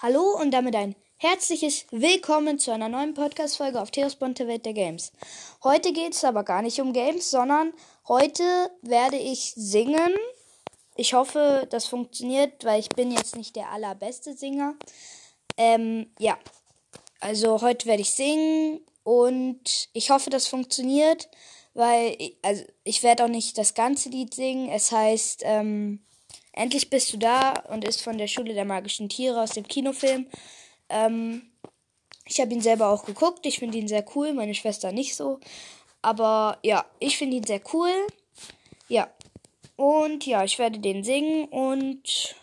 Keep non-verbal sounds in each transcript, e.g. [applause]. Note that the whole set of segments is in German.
Hallo und damit ein herzliches Willkommen zu einer neuen Podcast-Folge auf Theos Bunte Welt der Games. Heute geht es aber gar nicht um Games, sondern heute werde ich singen. Ich hoffe, das funktioniert, weil ich bin jetzt nicht der allerbeste Singer. Ähm, ja, also heute werde ich singen und ich hoffe, das funktioniert, weil ich, also ich werde auch nicht das ganze Lied singen. Es heißt, ähm, Endlich bist du da und ist von der Schule der magischen Tiere aus dem Kinofilm. Ähm, ich habe ihn selber auch geguckt. Ich finde ihn sehr cool. Meine Schwester nicht so. Aber ja, ich finde ihn sehr cool. Ja. Und ja, ich werde den singen und.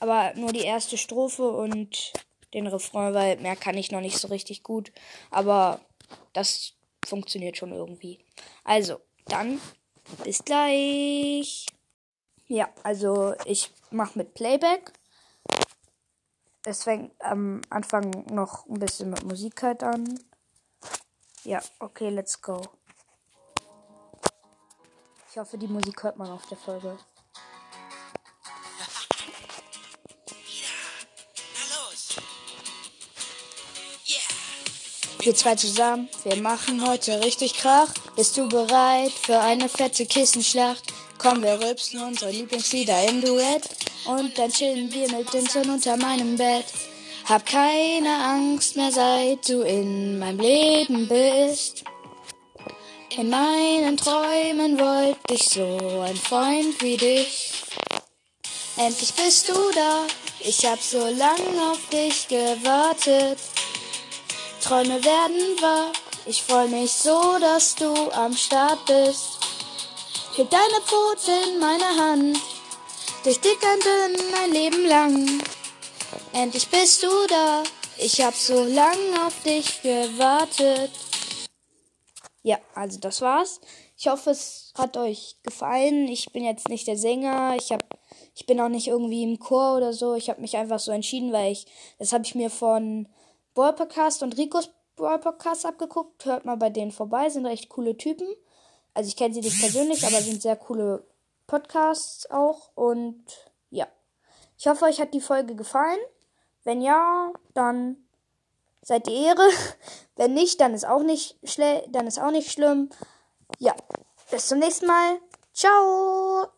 Aber nur die erste Strophe und den Refrain, weil mehr kann ich noch nicht so richtig gut. Aber das funktioniert schon irgendwie. Also, dann bis gleich. Ja, also ich mache mit Playback. Es fängt am Anfang noch ein bisschen mit Musik halt an. Ja, okay, let's go. Ich hoffe, die Musik hört man auf der Folge. Wir zwei zusammen, wir machen heute richtig Krach. Bist du bereit für eine fette Kissenschlacht? Komm, wir rülpsen unsere Lieblingslieder im Duett und dann chillen wir mit Vincent unter meinem Bett. Hab keine Angst mehr, seit du in meinem Leben bist. In meinen Träumen wollte ich so ein Freund wie dich. Endlich bist du da, ich hab so lang auf dich gewartet. Träume werden wahr, ich freu mich so, dass du am Start bist. Heb deine Pfote in meine Hand, durch dick und dünn ein Leben lang. Endlich bist du da, ich hab so lang auf dich gewartet. Ja, also das war's. Ich hoffe, es hat euch gefallen. Ich bin jetzt nicht der Sänger. Ich hab, ich bin auch nicht irgendwie im Chor oder so. Ich habe mich einfach so entschieden, weil ich, das habe ich mir von Boy Podcast und Ricos Boy Podcast abgeguckt. Hört mal bei denen vorbei, sind recht coole Typen. Also ich kenne sie nicht persönlich, aber sind sehr coole Podcasts auch. Und ja. Ich hoffe, euch hat die Folge gefallen. Wenn ja, dann seid ihr Ehre. [laughs] Wenn nicht, dann ist auch nicht schle dann ist auch nicht schlimm. Ja. Bis zum nächsten Mal. Ciao.